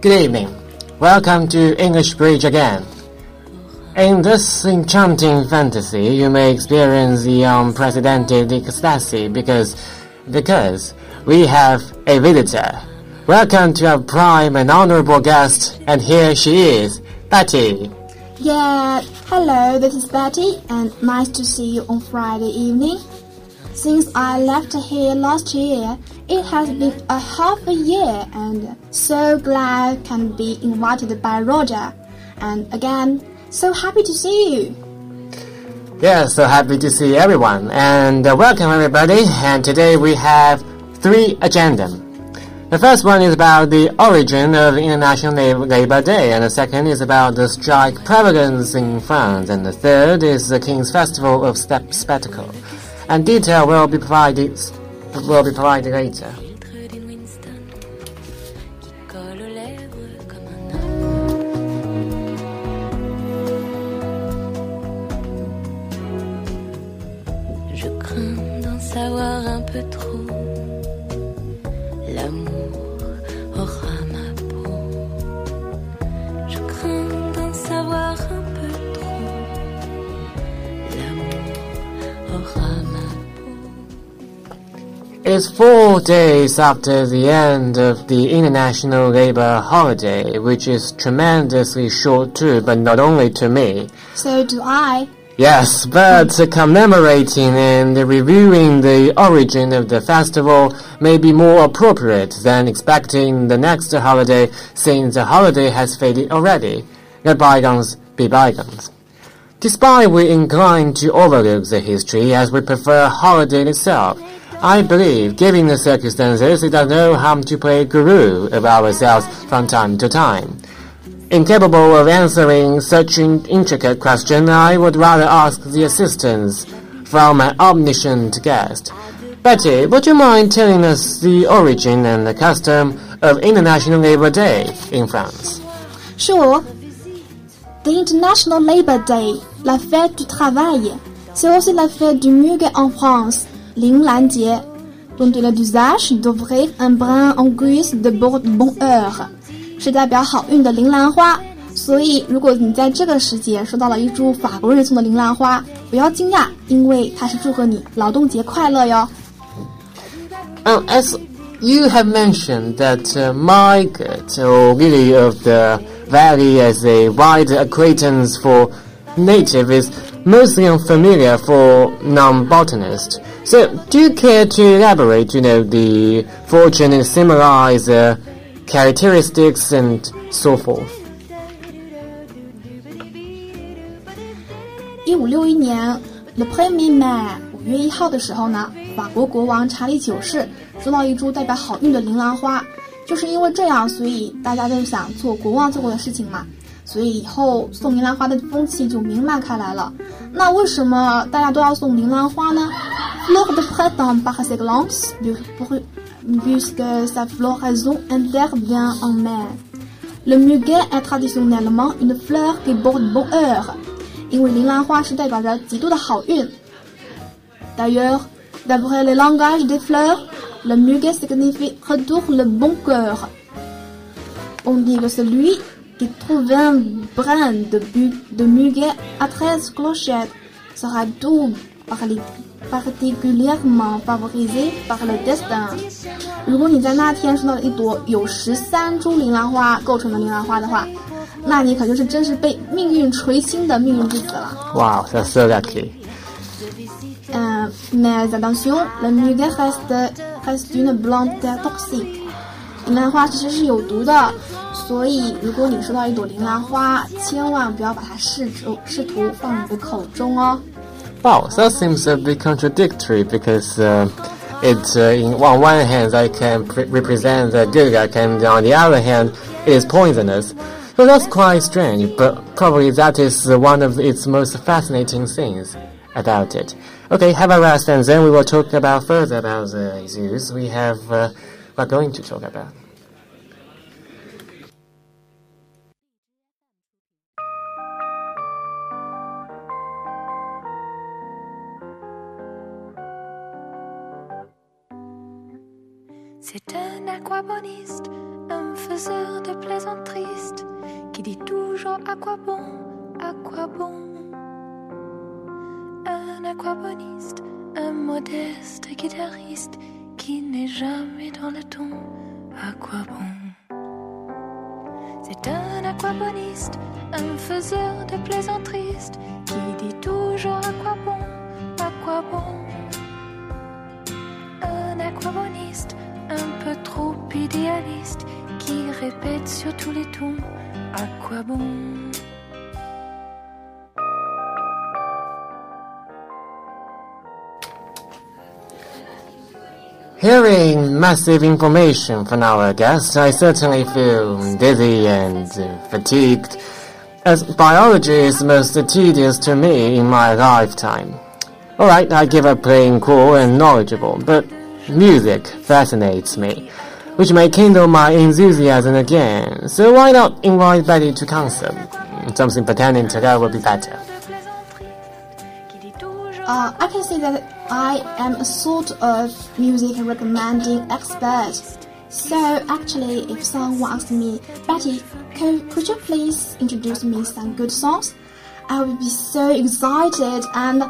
Good evening. Welcome to English Bridge again. In this enchanting fantasy, you may experience the unprecedented ecstasy because, because we have a visitor. Welcome to our prime and honorable guest, and here she is, Betty. Yeah, hello, this is Betty, and nice to see you on Friday evening. Since I left here last year, it has been a half a year, and so glad can be invited by Roger. And again, so happy to see you. Yes, so happy to see everyone, and uh, welcome everybody. And today we have three agenda. The first one is about the origin of International Labor Day, and the second is about the strike prevalence in France, and the third is the King's Festival of Step Spectacle. And detail will be provided will be provided later. It's four days after the end of the International Labor Holiday, which is tremendously short too, but not only to me. So do I. Yes, but hmm. commemorating and reviewing the origin of the festival may be more appropriate than expecting the next holiday since the holiday has faded already. Let bygones be bygones. Despite we incline to overlook the history as we prefer holiday itself, I believe, given the circumstances, it does no harm to play guru of ourselves from time to time. Incapable of answering such an intricate question, I would rather ask the assistance from an omniscient guest. Betty, would you mind telling us the origin and the custom of International Labor Day in France? Sure. The International Labor Day, la fête du travail, c'est aussi la fête du muguet en France, 铃兰节, dont il est d'usage d'ouvrir un brin en guise de bonheur. 是代表好运的铃兰花，所以如果你在这个时节收到了一株法国人送的铃兰花，不要惊讶，因为它是祝贺你劳动节快乐哟。 Um, as you have mentioned that uh, Margaret, or Lily of the Valley, as a wide acquaintance for native, is mostly unfamiliar for non-botanists. So, do you care to elaborate, you know, the fortune and symbolize uh, characteristics and so forth? 一五六一年，Le Premier Mai，五月一号的时候呢，法国国王查理九世收到一株代表好运的铃兰花，就是因为这样，所以大家都想做国王做过的事情嘛， 所以以后送铃兰花的风气就弥漫开来了。那为什么大家都要送铃兰花呢？Fleur de printemps par excellence, puisque sa floraison intervient en mai. Le muguet est traditionnellement une fleur qui porte bonheur. 因为铃兰花是代表着极度的好运。D'ailleurs, d'après le langage des fleurs, le muguet signifie retour le bon cœur. On dit que celui qui trouve un brin de, bu de muguet à 13 clochettes sera tout particulièrement favorisé par le destin. 如果你在那天收到了一朵有十三株铃兰花构成的铃兰花的话，那你可就是真是被命运垂青的命运之子了。 Wow, that's so lucky. Euh, mais attention, le muguet reste, reste une plante toxique. 铃兰花其实是有毒的， 所以如果你收到一朵铃兰花，千万不要把它试图试图放你的口中哦。 Wow, that seems a bit contradictory because uh, it, uh, in, on one hand, I can pre- represent the good luck, and on the other hand, it is poisonous. So that's quite strange, but probably that is uh, one of its most fascinating things about it. Okay, have a rest, and then we will talk about further about the zoos we have. Uh, we're going to talk about. C'est un aquaboniste, un faiseur de plaisanteries qui dit toujours à quoi bon, à quoi bon. Un aquaboniste, un modeste guitariste qui n'est jamais dans le ton, à quoi bon. C'est un aquaboniste, un faiseur de plaisanteries qui répète sur tous les tons à quoi bon. Hearing massive information from our guest, I certainly feel dizzy and fatigued, as biology is the most tedious to me in my lifetime. Alright, I give up playing cool and knowledgeable, but music fascinates me, which may kindle my enthusiasm again, so why not invite Betty to concert? Something pertaining to that would be better. Uh, I can say that I am a sort of music recommending expert. So actually, if someone asks me, Betty, could, could you please introduce me some good songs? I would be so excited and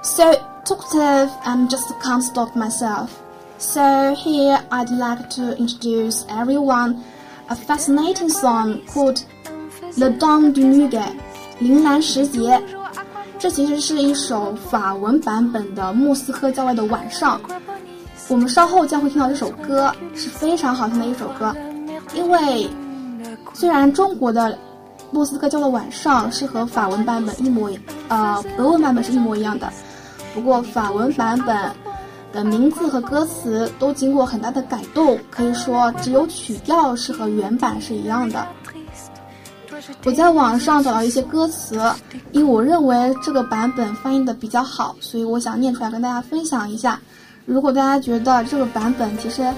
so talkative and just can't stop myself. So here I'd like to introduce everyone a fascinating song called Le Don du Muguet, 铃兰时节。这其实是一首法文版本的《莫斯科郊外的晚上》，我们稍后将会听到这首歌，是非常好听的一首歌。因为虽然中国的《莫斯科郊的晚上》是和法文版本一模一，呃，俄文版本是一模一样的，不过法文版本的名字和歌词都经过很大的改动，可以说只有曲调是和原版是一样的。我在网上找到一些歌词，因为我认为这个版本翻译的比较好，所以我想念出来跟大家分享一下。如果大家觉得这个版本其实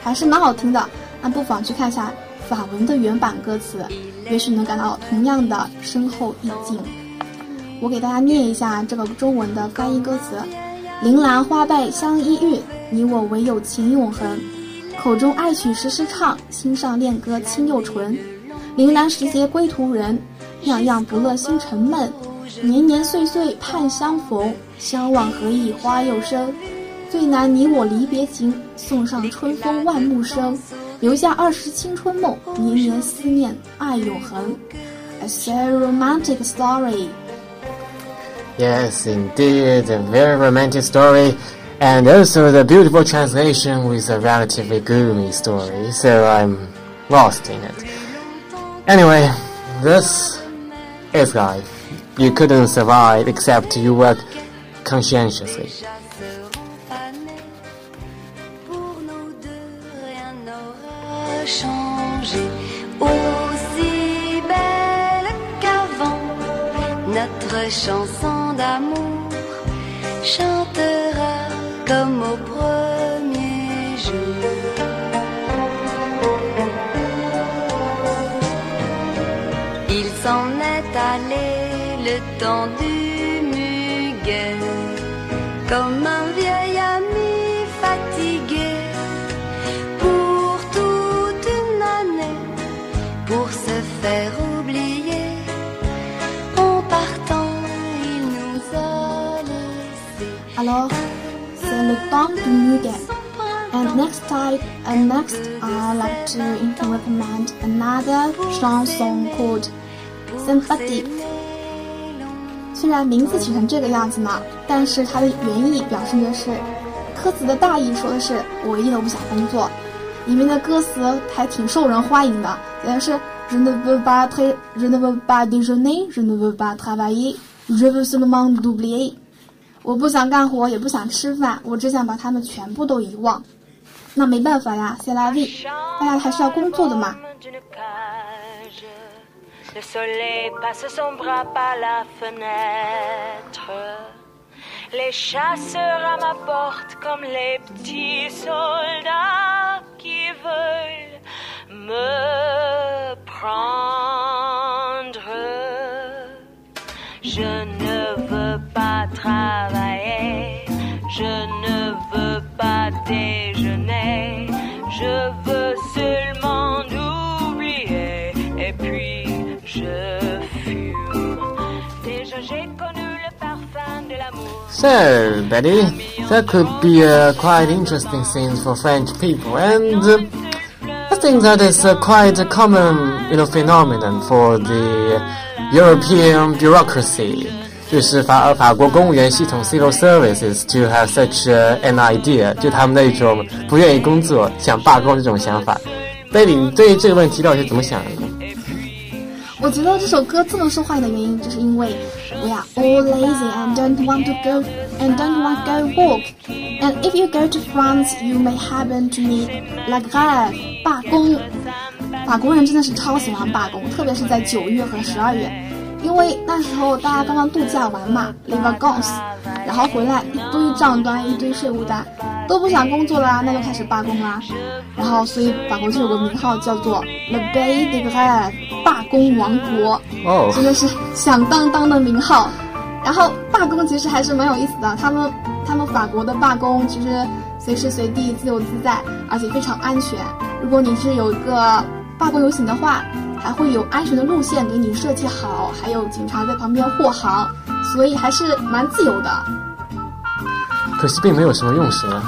还是蛮好听的，那不妨去看一下法文的原版歌词，也许能感到同样的深厚意境。我给大家念一下这个中文的翻译歌词：铃兰花败相依遇，你我唯有情永恒。口中爱曲时时唱，心上恋歌清又纯。铃兰时节归途人，样样不乐心沉闷。年年岁岁盼相逢，相望何以花又生？最难你我离别情，送上春风万木生。留下二十青春梦，年年思念爱永恒。A so romantic story. Yes, indeed, a very romantic story, and also the beautiful translation with a relatively gloomy story, so I'm lost in it. Anyway, this is life. You couldn't survive except you work conscientiously. Notre chanson d'amour chantera comme au premier jour. Il s'en est allé le temps du muguet, comme un vieil ami fatigué pour toute une année, pour se faire laissé. Alors, c'est le temps du muguet. And next time, and next, I'd like to recommend another chanson called Sympathy. 虽然名字取成这个样子呢，但是它的原意表示的是，歌词的大意说的是我一点都不想工作，里面的歌词还挺受人欢迎的，也是 Je ne veux pas tra- je ne veux pas déjeuner, je ne veux pas travailler, je veux seulement d'oublier。我不想干活，也不想吃饭，我只想把它们全部都遗忘。那没办法呀，c'est la vie，大家还是要工作的嘛。Je ne veux pas déjeuner, je veux seulement oublier et puis je fume. Déjà j'ai connu le parfum de l'amour. So, Betty, that could be a quite interesting scene for French people, and I think that is a quite a common, you know, phenomenon for the European bureaucracy. 就是法法国公务员系统 civil services to have such an idea，就他们那种不愿意工作、想罢工这种想法。Betty，你对于这个问题到底是怎么想的？我觉得这首歌这么受欢迎的原因，就是因为 we are all lazy and don't want to go and don't want to go walk. And if you go to France, you may happen to meet la grève 罢工。法国人真的是超喜欢罢工，特别是在九月和十二月，因为那时候大家刚刚度假完嘛，les vacances，然后回来一堆账单、一堆税务单，都不想工作啦，那就开始罢工啦。然后，所以法国就有个名号叫做 Le Pays de Grève，罢工王国。哦真的是响当当的名号。然后罢工其实还是蛮有意思的，他们他们法国的罢工其实随时随地自由自在，而且非常安全。如果你是有一个罢工游行的话，还会有安全的路线给你设计好，还有警察在旁边护航，所以还是蛮自由的。可是并没有什么用处啊。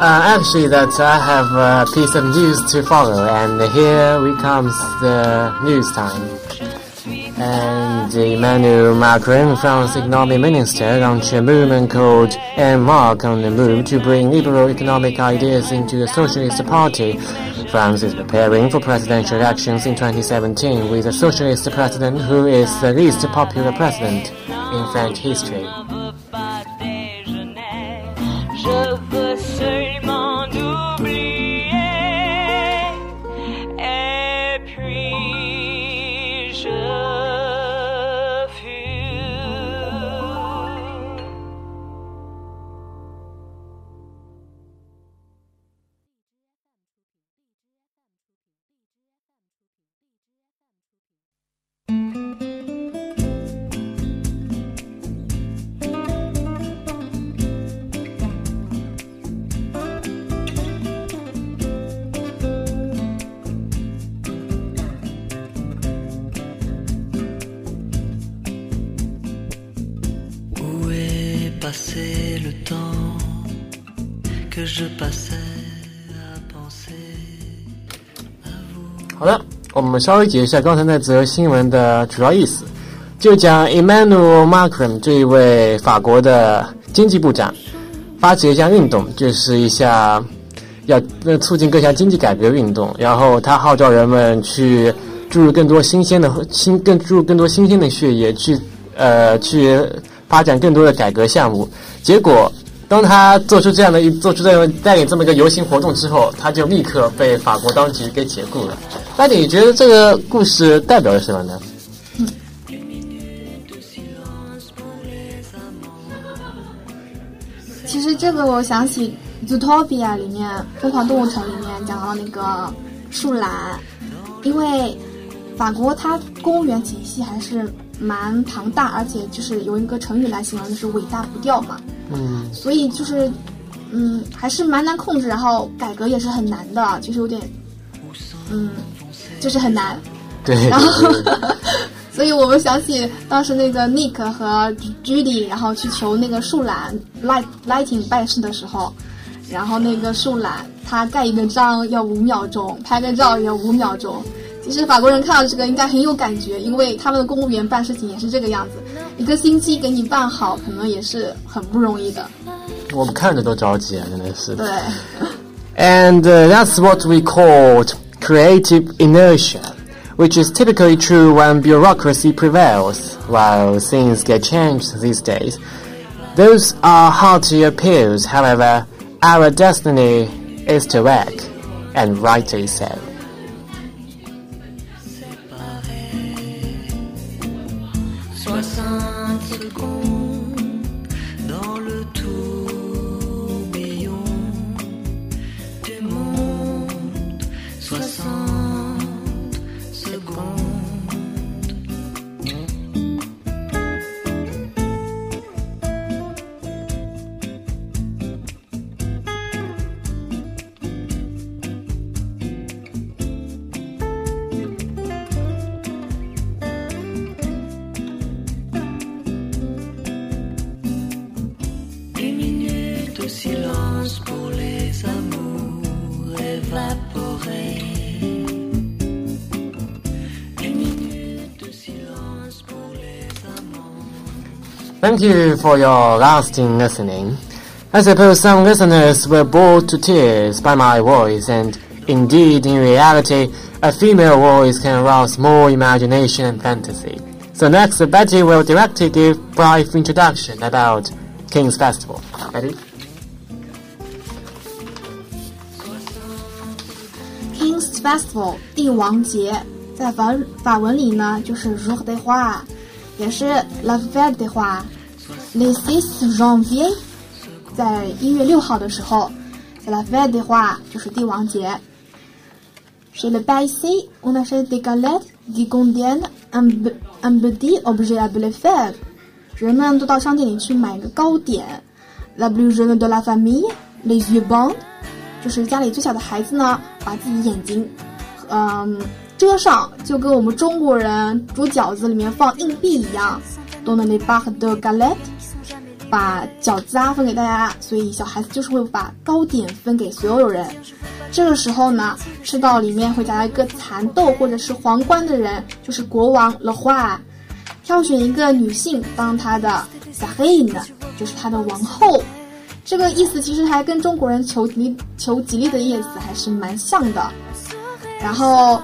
Uh, actually, that I have a piece of news to follow, and here we comes the news time. And Emmanuel Macron, France economic minister, launched a movement called Mark on the Move to bring liberal economic ideas into the Socialist Party. France is preparing for presidential elections in 2017 with a socialist president who is the least popular president in French history. 好的，我们稍微解释一下刚才那则新闻的主要意思，就讲 Emmanuel Macron 这一位法国的经济部长发起一项运动，就是一项要促进各项经济改革运动，然后他号召人们去注入更多新鲜的新更注入更多新鲜的血液，去呃去发展更多的改革项目。结果，当他做出这样的一做出这样带领这么一个游行活动之后，他就立刻被法国当局给解雇了。那你觉得这个故事代表了什么呢？其实这个我想起《Zootopia》里面《疯狂动物城》里面讲到那个树懒，因为法国它公务员体系还是蛮庞大，而且就是有一个成语来形容，就是尾大不掉嘛。嗯，所以就是，嗯，还是蛮难控制，然后改革也是很难的，就是有点，嗯，就是很难。对对然后 所以我们想起当时那个 Nick 和 Judy，然后去求那个树懒 Light Lighting 拜师的时候，然后那个树懒他盖一个章要五秒钟，拍个照也要五秒钟。其实法国人看到这个应该很有感觉，因为他们的公务员办事情也是这个样子，一个星期给你办好，可能也是很不容易的。我们看着都着急啊，真的是。对， And uh, that's what we called creative inertia, which is typically true when bureaucracy prevails, while things get changed these days. Those are hard to oppose, however, our destiny is to act, and rightly so. Thank you for your lasting listening. I suppose some listeners were bored to tears by my voice, and indeed, in reality, a female voice can arouse more imagination and fantasy. So next, Betty will directly give brief introduction about King's Festival. Betty? Festival 帝王节，在法法文里呢就是 Jour de Roi，也是 La Fête des Rois。Le 6 janvier，在一月六号的时候 La Fête des Rois，就是帝王节。Chez le Baïsé, on achète des galettes qui contiennent un, b- un petit objet appelé fève。人们都到商店里去买个糕点。La plus jeune de la famille, les yeux bands，就是家里最小的孩子呢，把自己眼睛，嗯，遮上，就跟我们中国人煮饺子里面放硬币一样。Donne les barres de galettes，把饺子啊分给大家，所以小孩子就是会把糕点分给所有人。这个时候呢，吃到里面会夹一个蚕豆或者是皇冠的人，就是国王 le roi。挑选一个女性当她的 s a h i n 就是她的王后。这个意思其实还跟中国人求吉求吉利的意思还是蛮像的。然后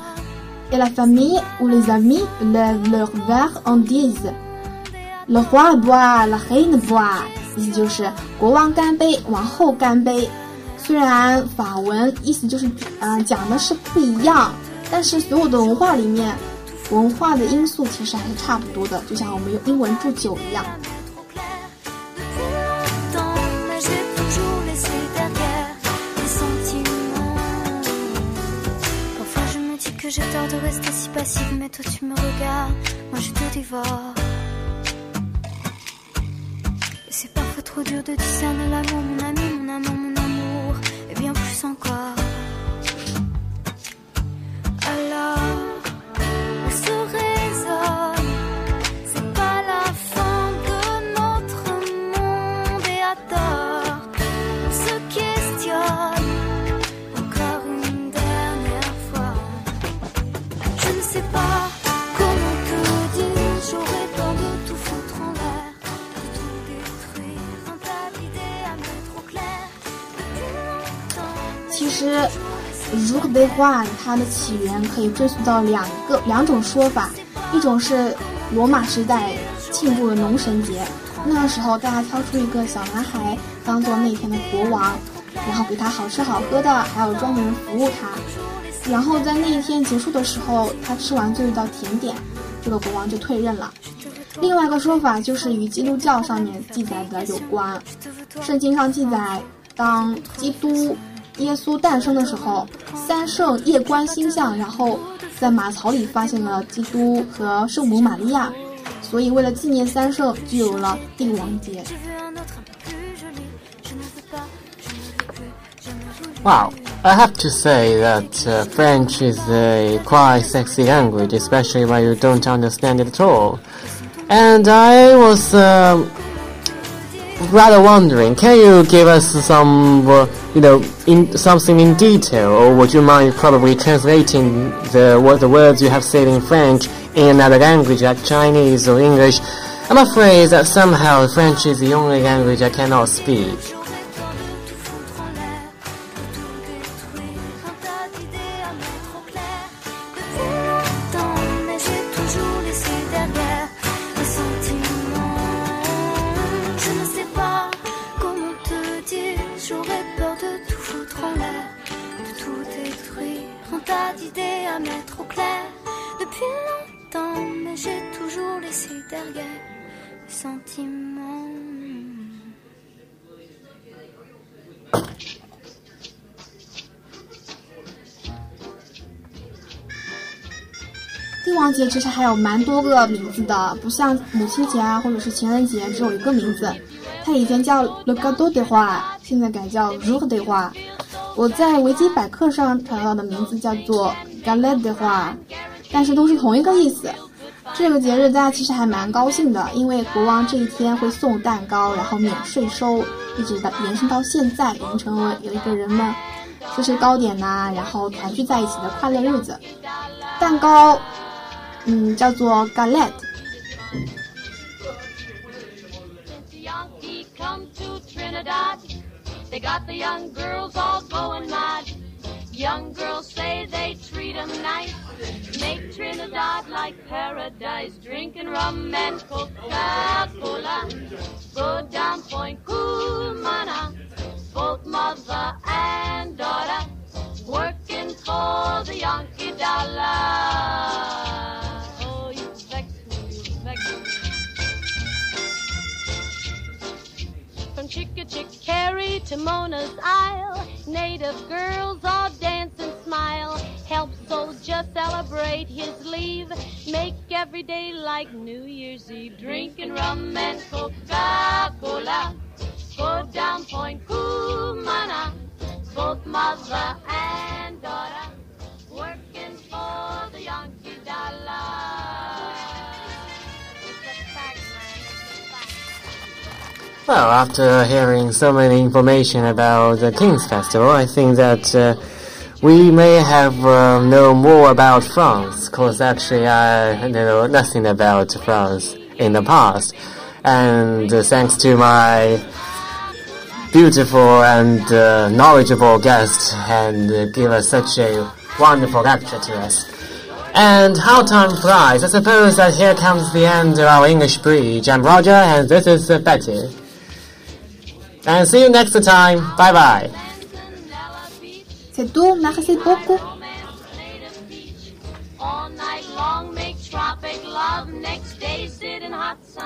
，et la famille ou les amis le leur verre en disent le roi boit, la reine boit，意思就是国王干杯，王后干杯。虽然法文意思就是嗯、呃、讲的是不一样，但是所有的文化里面，文化的因素其实还是差不多的，就像我们用英文祝酒一样。Que j'ai tort de rester si passive, mais toi tu me regardes, moi je te dévore. C'est parfois trop dur de discerner l'amour, mon ami, mon amant, mon amour, et bien plus encore. 其实 Jour de Roi 它的起源可以追溯到两个两种说法，一种是罗马时代庆祝的农神节，那时候大家挑出一个小男孩当做那天的国王，然后给他好吃好喝的，还有专门人服务他。然后在那一天结束的时候，他吃完最后一道甜点，这个国王就退任了。另外一个说法就是与基督教上面记载的有关，圣经上记载，当基督耶稣诞生的时候，三圣夜观星象，然后在马槽里发现了基督和圣母玛利亚，所以为了纪念三圣，就有了帝王节。 je veux un autre un peu plus joli. Je ne veux pas, je ne veux plus, jamais voulu. Wow, I have to say that uh, French is a quite sexy language, especially when you don't understand it at all. And I was um rather wondering, can you give us some, uh, you know, in something in detail, or would you mind probably translating the what the words you have said in French in another language like Chinese or English? I'm afraid that somehow French is the only language I cannot speak. 帝王节其实还有蛮多个名字的，不像母亲节啊，或者是情人节只有一个名字。它以前叫 Lagado 的话，现在改叫 Rude 的话。我在维基百科上查到的名字叫做 Galad 的话，但是都是同一个意思。这个节日大家其实还蛮高兴的，因为国王这一天会送蛋糕，然后免税收，一直到延伸到现在，已经成为有一个人们吃吃糕点呐、然后团聚在一起的快乐日子。蛋糕，嗯，叫做 galette。They got the young girls all going mad. Young girls say they treat 'em nice. Make Trinidad like paradise. Drinking rum and Coca-Cola. Go down Point Cumana. Both mother and daughter. Working for the Yankee dollar. Oh, you vex me, you vex me. From Chickachickarry to Mona's Isle, native girls celebrate his leave. Make every day like New Year's Eve. Drinking rum and Coca-Cola. Go down Point Cumana. Both mother and daughter. Working for the Yankee dollar. Well, after hearing so many information about the King's Festival, I think that uh, we may have uh, know more about France, because actually I know nothing about France in the past. And uh, thanks to my beautiful and uh, knowledgeable guest and uh, give us such a wonderful lecture to us. And how time flies. I suppose that here comes the end of our English bridge. I'm Roger and this is Betty. And see you next time. Bye bye. C'est tout, merci beaucoup. All night long make tropic love. Next day sit in hot sun.